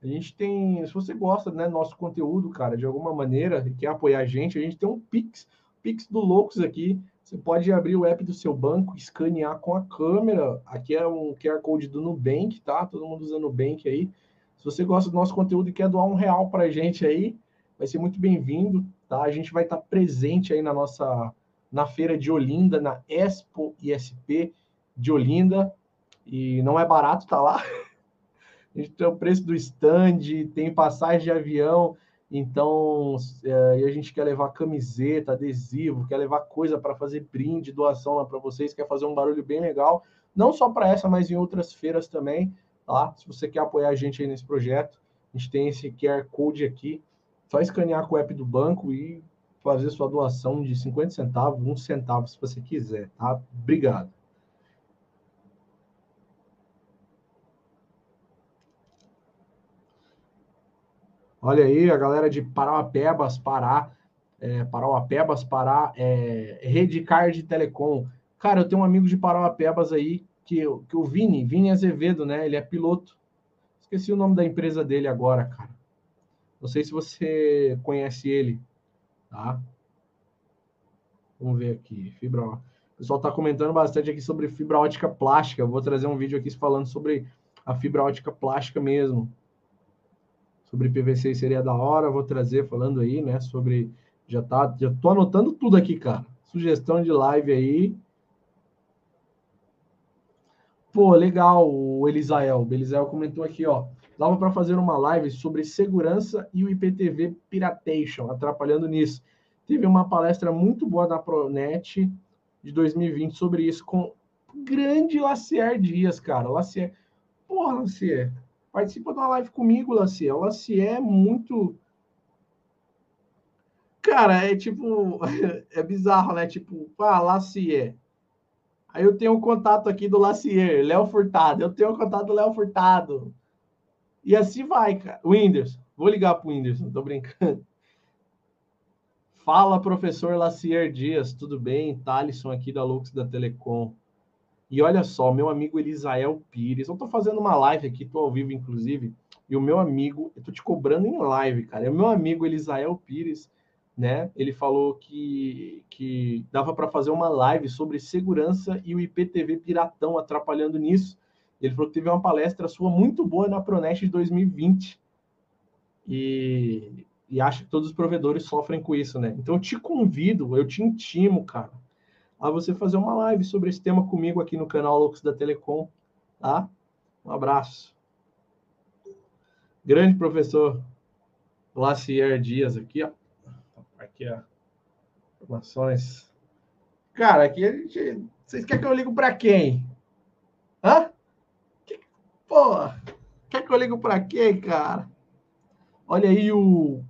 a gente tem, se você gosta né, do nosso conteúdo, cara, de alguma maneira, e quer apoiar a gente, a gente tem um Pix, Pix do Loucos aqui. Você pode abrir o app do seu banco, escanear com a câmera. Aqui é um QR Code do Nubank, tá? Todo mundo usando o Nubank aí. Se você gosta do nosso conteúdo e quer doar um real para a gente aí, vai ser muito bem-vindo, tá? A gente vai estar presente aí na nossa na feira de Olinda, na Expo ISP de Olinda, e não é barato tá lá. A gente tem o preço do stand, tem passagem de avião, então é, a gente quer levar camiseta, adesivo, quer levar coisa para fazer brinde, doação lá para vocês, quer fazer um barulho bem legal, não só para essa, mas em outras feiras também, tá? Se você quer apoiar a gente aí nesse projeto, a gente tem esse QR Code aqui, só escanear com o app do banco e fazer sua doação de 50 centavos, um centavo, se você quiser, tá? Obrigado. Olha aí, a galera de Parauapebas, Pará, é, Parauapebas, Pará, é, Redcard Telecom. Cara, eu tenho um amigo de Parauapebas aí, que, que o Vini, Vini Azevedo, né? Ele é piloto. Esqueci o nome da empresa dele agora, cara. Não sei se você conhece ele, tá? Vamos ver aqui, fibra. O pessoal está comentando bastante aqui sobre fibra ótica plástica. Vou trazer um vídeo aqui falando sobre a fibra ótica plástica mesmo. Sobre PVC seria da hora, vou trazer falando aí, né? Sobre. Já tá, já tô anotando tudo aqui, cara. Sugestão de live aí. Pô, legal, o Elisael. O Elisael comentou aqui, ó. Dava para fazer uma live sobre segurança e o IPTV Piratation, atrapalhando nisso. Teve uma palestra muito boa da Pronet de 2020 sobre isso com grande Lacier Dias, cara. Lacier. Porra, Lacier. Participa da live comigo, Lacier. O Lacier é muito. Cara, é tipo. É bizarro, né? Tipo, ah, Lacier. Aí eu tenho um contato aqui do Lacier, Léo Furtado. Eu tenho um contato do Léo Furtado. E assim vai, cara. O Whindersson. Vou ligar pro Whindersson, tô brincando. Fala, professor Lacier Dias, tudo bem? Thalisson aqui da Lux da Telecom. E olha só, meu amigo Elisael Pires, eu tô fazendo uma live aqui, tô ao vivo, inclusive, e o meu amigo, eu tô te cobrando em live, cara, é o meu amigo Elisael Pires, né? Ele falou que, que dava para fazer uma live sobre segurança e o IPTV piratão atrapalhando nisso. Ele falou que teve uma palestra sua muito boa na Pronest de 2020. E, e acha que todos os provedores sofrem com isso, né? Então eu te convido, eu te intimo, cara, a você fazer uma live sobre esse tema comigo aqui no canal Loucos da Telecom, tá? Um abraço. Grande professor Lacier Dias aqui, ó. Aqui, ó. Informações. Cara, aqui a gente. Vocês querem que eu ligo para quem? Pô, quer que eu ligo para quem, cara? Olha aí o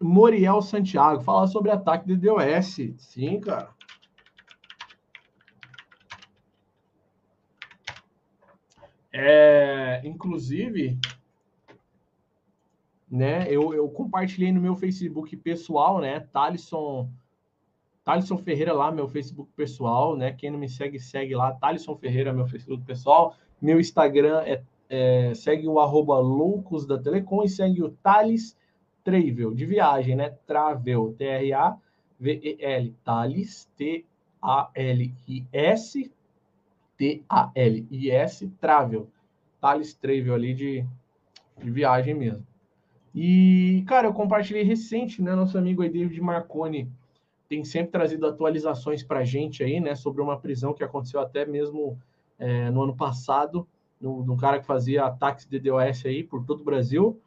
Moriel Santiago, fala sobre ataque de DOS. Sim, cara. É, inclusive, né, eu, eu compartilhei no meu Facebook pessoal, né, Thalisson, Thalisson Ferreira lá, meu Facebook pessoal, né, quem não me segue, segue lá, Thalisson Ferreira, meu Facebook pessoal, meu Instagram é, é segue o arroba loucos da Telecom e segue o Thales Travel, de viagem, né? Travel, T-R-A-V-E-L, Thales, T-A-L-I-S, T-A-L-I-S, Travel. Thales Travel ali de, de viagem mesmo. E, cara, eu compartilhei recente, né? Nosso amigo aí, David Marconi, tem sempre trazido atualizações para a gente aí, né? Sobre uma prisão que aconteceu até mesmo é, no ano passado, no cara que fazia ataques de DDoS aí por todo o Brasil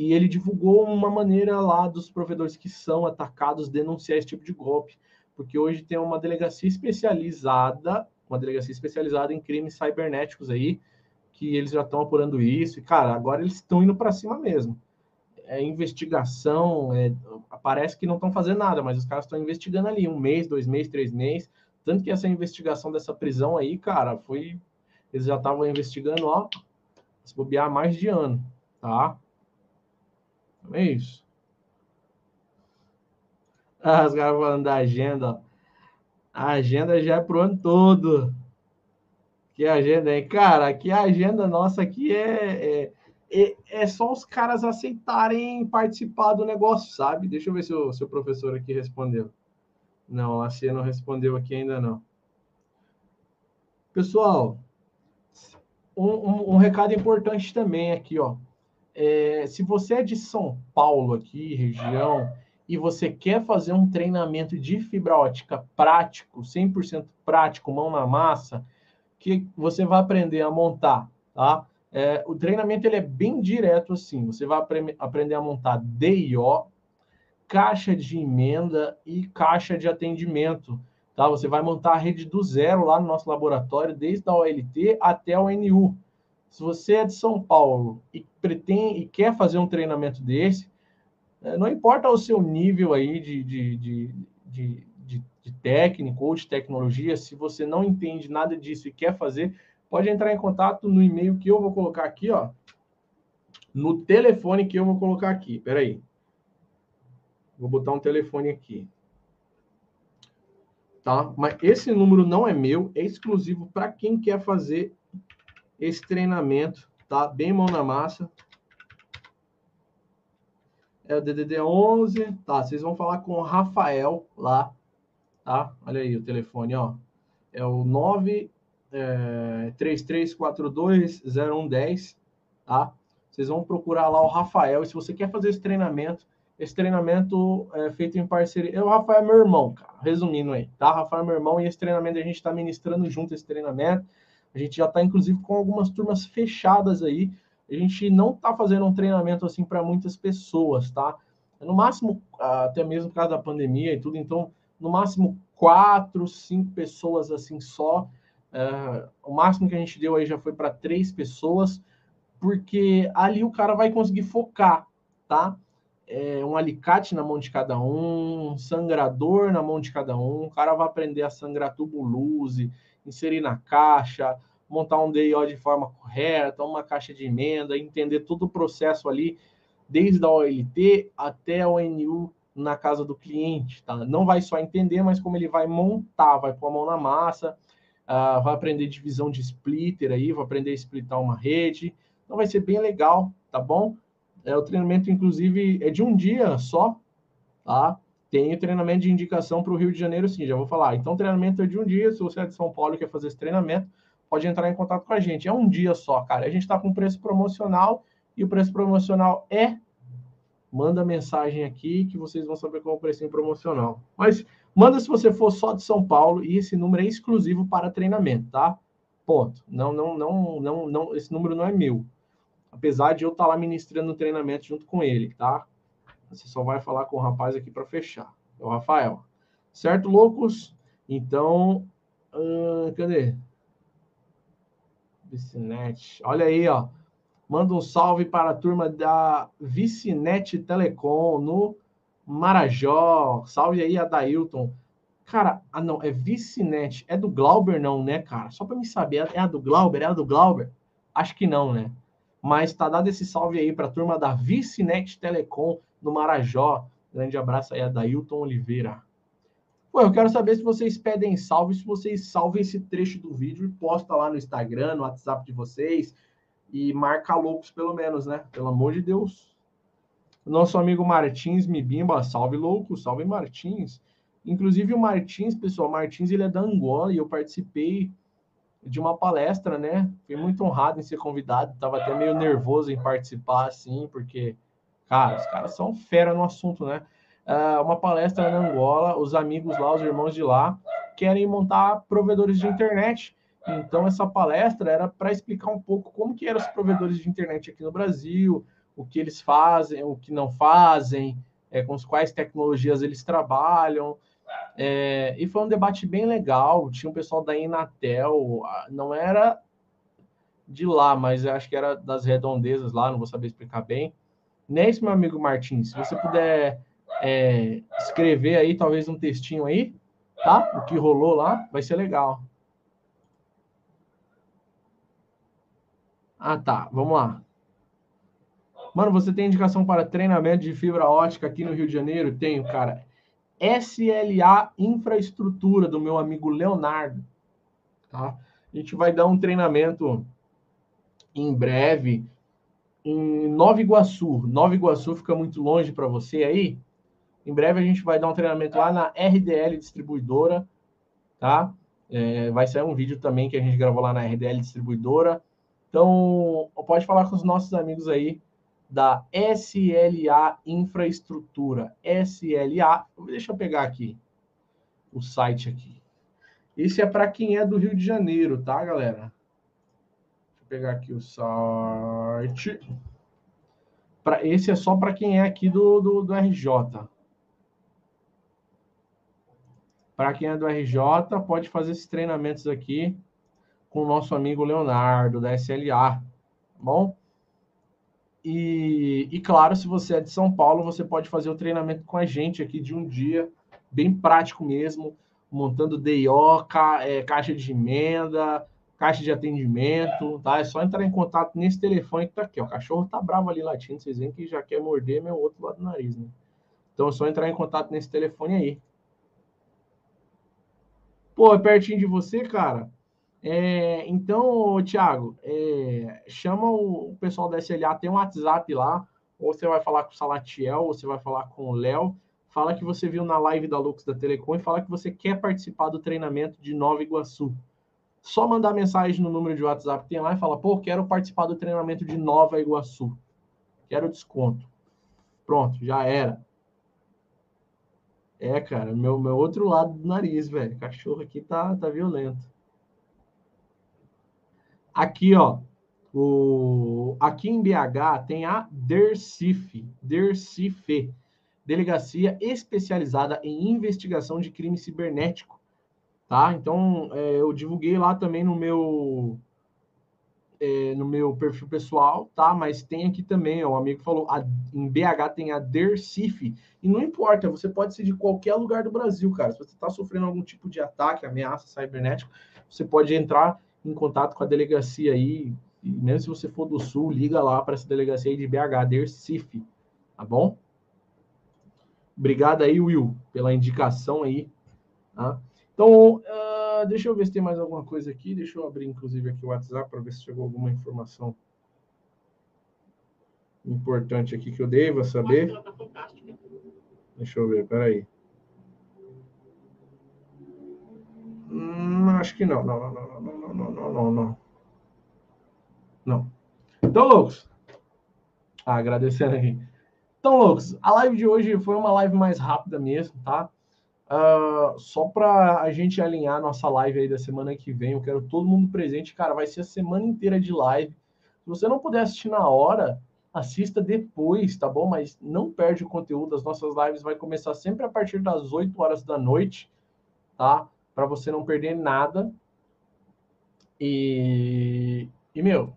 e ele divulgou uma maneira lá dos provedores que são atacados denunciar esse tipo de golpe, porque hoje tem uma delegacia especializada, uma delegacia especializada em crimes cibernéticos aí, que eles já estão apurando isso, e cara, agora eles estão indo para cima mesmo. É investigação, é, parece que não estão fazendo nada, mas os caras estão investigando ali um mês, dois meses, três meses, tanto que essa investigação dessa prisão aí, cara, foi eles já estavam investigando, ó, se bobear mais de ano, tá? Então é isso. Ah, os caras falando da agenda. A agenda já é pro ano todo. Que agenda, hein? Cara, a agenda nossa aqui é, é, é, é, só os caras aceitarem participar do negócio, sabe? Deixa eu ver se o seu professor aqui respondeu. Não, a Cia não respondeu aqui ainda não. Pessoal, um, um, um recado importante também aqui, ó. É, se você é de São Paulo aqui, região, e você quer fazer um treinamento de fibra ótica prático, 100% prático, mão na massa, que você vai aprender a montar, tá? É, o treinamento ele é bem direto assim. Você vai apre aprender a montar DIO, caixa de emenda e caixa de atendimento, tá? Você vai montar a rede do zero lá no nosso laboratório, desde a OLT até a ONU. Se você é de São Paulo e pretende e quer fazer um treinamento desse, é, não importa o seu nível aí de, de, de, de, de técnico ou de tecnologia, se você não entende nada disso e quer fazer, pode entrar em contato no e-mail que eu vou colocar aqui, ó. No telefone que eu vou colocar aqui. Peraí. Vou botar um telefone aqui. Tá? Mas esse número não é meu, é exclusivo para quem quer fazer esse treinamento, tá? Bem mão na massa é o DDD 11, tá? Vocês vão falar com o Rafael lá, tá? Olha aí o telefone, ó. É o 933420110, é, tá? Vocês vão procurar lá o Rafael. E se você quer fazer esse treinamento, esse treinamento é feito em parceria. É o Rafael é meu irmão, cara. Resumindo aí, tá? Rafael é meu irmão e esse treinamento a gente está ministrando junto esse treinamento. A gente já está, inclusive, com algumas turmas fechadas aí a gente não está fazendo um treinamento assim para muitas pessoas, tá? No máximo, até mesmo por causa da pandemia e tudo, então, no máximo quatro, cinco pessoas assim só. Uh, o máximo que a gente deu aí já foi para três pessoas, porque ali o cara vai conseguir focar, tá? É, um alicate na mão de cada um, um sangrador na mão de cada um, o cara vai aprender a sangrar tubulose, inserir na caixa, montar um DIO de forma correta, uma caixa de emenda, entender todo o processo ali, desde a OLT até a ONU na casa do cliente, tá? Não vai só entender, mas como ele vai montar, vai pôr a mão na massa, uh, vai aprender divisão de splitter aí, vai aprender a splitar uma rede. Então vai ser bem legal, tá bom? É, o treinamento, inclusive, é de um dia só, tá? Tem o treinamento de indicação para o Rio de Janeiro, sim, já vou falar. Então, treinamento é de um dia, se você é de São Paulo e quer fazer esse treinamento, pode entrar em contato com a gente. É um dia só, cara. A gente está com preço promocional e o preço promocional é. Manda mensagem aqui que vocês vão saber qual é o preço promocional. Mas manda se você for só de São Paulo e esse número é exclusivo para treinamento, tá? Ponto. Não, não, não, não, não. Esse número não é meu. Apesar de eu estar tá lá ministrando o treinamento junto com ele, tá? Você só vai falar com o rapaz aqui para fechar. É o Rafael. Certo, loucos? Então, uh, cadê? Vicinet. Olha aí, ó. Manda um salve para a turma da Vicinet Telecom no Marajó. Salve aí a Dailton. Cara, ah não, é Vicinet. É do Glauber não, né, cara? Só para me saber, é a do Glauber? É a do Glauber? Acho que não, né? Mas tá dado esse salve aí para a turma da Vicinet Telecom no Marajó. Grande abraço aí a Dailton Oliveira. Pô, eu quero saber se vocês pedem salve, se vocês salvem esse trecho do vídeo e posta lá no Instagram, no WhatsApp de vocês e marca loucos pelo menos, né? Pelo amor de Deus. Nosso amigo Martins Mibimba, salve louco, salve Martins. Inclusive o Martins, pessoal, Martins ele é da Angola e eu participei de uma palestra, né? Fui muito honrado em ser convidado, tava até meio nervoso em participar assim, porque cara, os caras são fera no assunto, né? uh, uma palestra na Angola, os amigos lá, os irmãos de lá, querem montar provedores de internet. Então, essa palestra era para explicar um pouco como que eram os provedores de internet aqui no Brasil, o que eles fazem, o que não fazem, é, com quais tecnologias eles trabalham. É, e foi um debate bem legal. Tinha um pessoal da Inatel, não era de lá, mas acho que era das redondezas lá, não vou saber explicar bem. Nesse, meu amigo Martins, se você puder é, escrever aí, talvez um textinho aí, tá? O que rolou lá, vai ser legal. Ah, tá. Vamos lá. Mano, você tem indicação para treinamento de fibra ótica aqui no Rio de Janeiro? Tenho, cara. SLA Infraestrutura, do meu amigo Leonardo. Tá? A gente vai dar um treinamento em breve em Nova Iguaçu. Nova Iguaçu fica muito longe para você aí. Em breve a gente vai dar um treinamento lá na RDL Distribuidora, tá? É, vai sair um vídeo também que a gente gravou lá na RDL Distribuidora. Então, pode falar com os nossos amigos aí da SLA Infraestrutura. SLA, deixa eu pegar aqui o site aqui. Esse é para quem é do Rio de Janeiro, tá, galera? Deixa eu pegar aqui o site. Pra, esse é só para quem é aqui do, do, do RJ. Para quem é do RJ, pode fazer esses treinamentos aqui com o nosso amigo Leonardo, da SLA. Tá bom? E, e, claro, se você é de São Paulo, você pode fazer o treinamento com a gente aqui de um dia, bem prático mesmo, montando DIO, ca, é, caixa de emenda, caixa de atendimento, tá? É só entrar em contato nesse telefone que tá aqui, ó. O cachorro tá bravo ali latindo, vocês veem que já quer morder meu outro lado do nariz, né? Então é só entrar em contato nesse telefone aí. Pô, é pertinho de você, cara. É, então, Thiago, é, chama o pessoal da SLA, tem um WhatsApp lá, ou você vai falar com o Salatiel, ou você vai falar com o Léo, fala que você viu na live da Lux da Telecom e fala que você quer participar do treinamento de Nova Iguaçu. Só mandar mensagem no número de WhatsApp que tem lá e fala, pô, quero participar do treinamento de Nova Iguaçu. Quero desconto. Pronto, já era. É, cara, meu, meu outro lado do nariz, velho. Cachorro aqui tá, tá violento. Aqui, ó, o, aqui em BH tem a DERCIF, DERCIFE, Delegacia Especializada em Investigação de Crime Cibernético, tá? Então, é, eu divulguei lá também no meu é, no meu perfil pessoal, tá? Mas tem aqui também, ó, um amigo falou, a, em BH tem a DERCIF, e não importa, você pode ser de qualquer lugar do Brasil, cara. Se você está sofrendo algum tipo de ataque, ameaça cibernética, você pode entrar em contato com a delegacia aí, e mesmo se você for do Sul, liga lá para essa delegacia aí de BH, DERCIF, tá bom? Obrigado aí, Will, pela indicação aí, tá? Então, uh, deixa eu ver se tem mais alguma coisa aqui, deixa eu abrir inclusive aqui o WhatsApp para ver se chegou alguma informação importante aqui que eu devo saber. Deixa eu ver, peraí. Hum, acho que não. Não, não, não, não, não, não, não, não. Então, loucos. Ah, agradecendo aqui. Então, loucos, a live de hoje foi uma live mais rápida mesmo, tá? Uh, só para a gente alinhar nossa live aí da semana que vem, eu quero todo mundo presente, cara. Vai ser a semana inteira de live. Se você não puder assistir na hora, assista depois, tá bom? Mas não perde o conteúdo. As nossas lives vai começar sempre a partir das 8 horas da noite, tá? Para você não perder nada. E, e meu,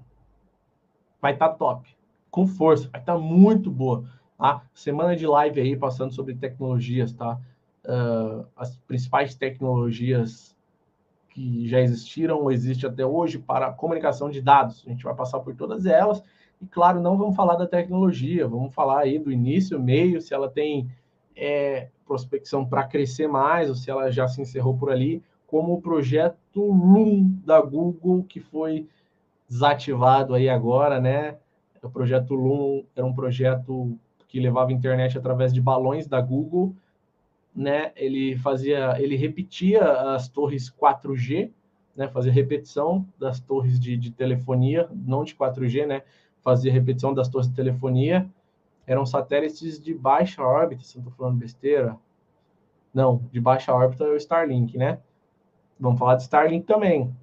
vai estar tá top, com força, vai estar tá muito boa. Tá? Semana de live aí passando sobre tecnologias, tá? Uh, as principais tecnologias que já existiram ou existem até hoje para comunicação de dados. A gente vai passar por todas elas. E claro, não vamos falar da tecnologia, vamos falar aí do início, meio, se ela tem é, prospecção para crescer mais, ou se ela já se encerrou por ali, como o projeto Loom da Google, que foi desativado aí agora, né? O projeto Loom era um projeto que levava internet através de balões da Google, né? Ele fazia, ele repetia as torres 4G, né? Fazia repetição das torres de, de telefonia, não de 4G, né? Fazia repetição das torres de telefonia eram satélites de baixa órbita, se não estou falando besteira. Não, de baixa órbita é o Starlink, né? Vamos falar de Starlink também.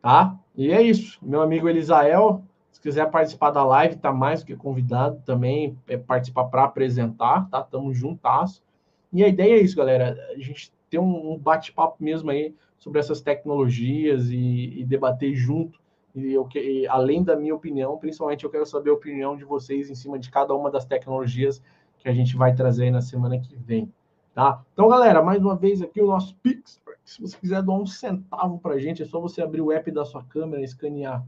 Tá? E é isso. Meu amigo Elisael, se quiser participar da live, tá mais do que convidado também, é participar para apresentar, tá? Tamo juntas. E a ideia é isso, galera. A gente ter um bate-papo mesmo aí sobre essas tecnologias e, e debater junto e, eu, e além da minha opinião, principalmente eu quero saber a opinião de vocês em cima de cada uma das tecnologias que a gente vai trazer na semana que vem. Tá? Então, galera, mais uma vez aqui o nosso Pix. Se você quiser doar um centavo para a gente, é só você abrir o app da sua câmera escanear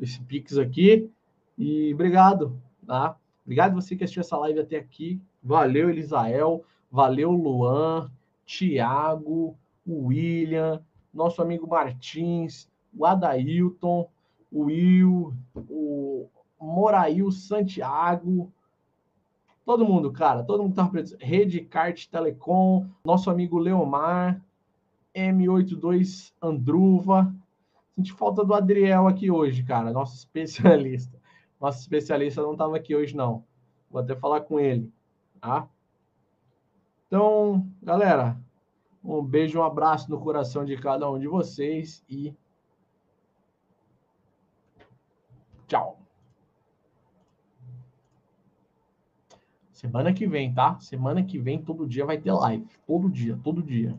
esse Pix aqui. E obrigado, tá? Obrigado você que assistiu essa live até aqui. Valeu, Elisael. Valeu, Luan, Tiago, William, nosso amigo Martins, o Adailton, o Will, o Morail Santiago, todo mundo, cara, todo mundo tá preso. Rede Kart Telecom, nosso amigo Leomar, M82 Andruva. Senti falta do Adriel aqui hoje, cara, nosso especialista. Nosso especialista não estava aqui hoje, não. Vou até falar com ele, tá? Então, galera, um beijo, um abraço no coração de cada um de vocês e Semana que vem, tá? Semana que vem, todo dia vai ter live. Todo dia, todo dia.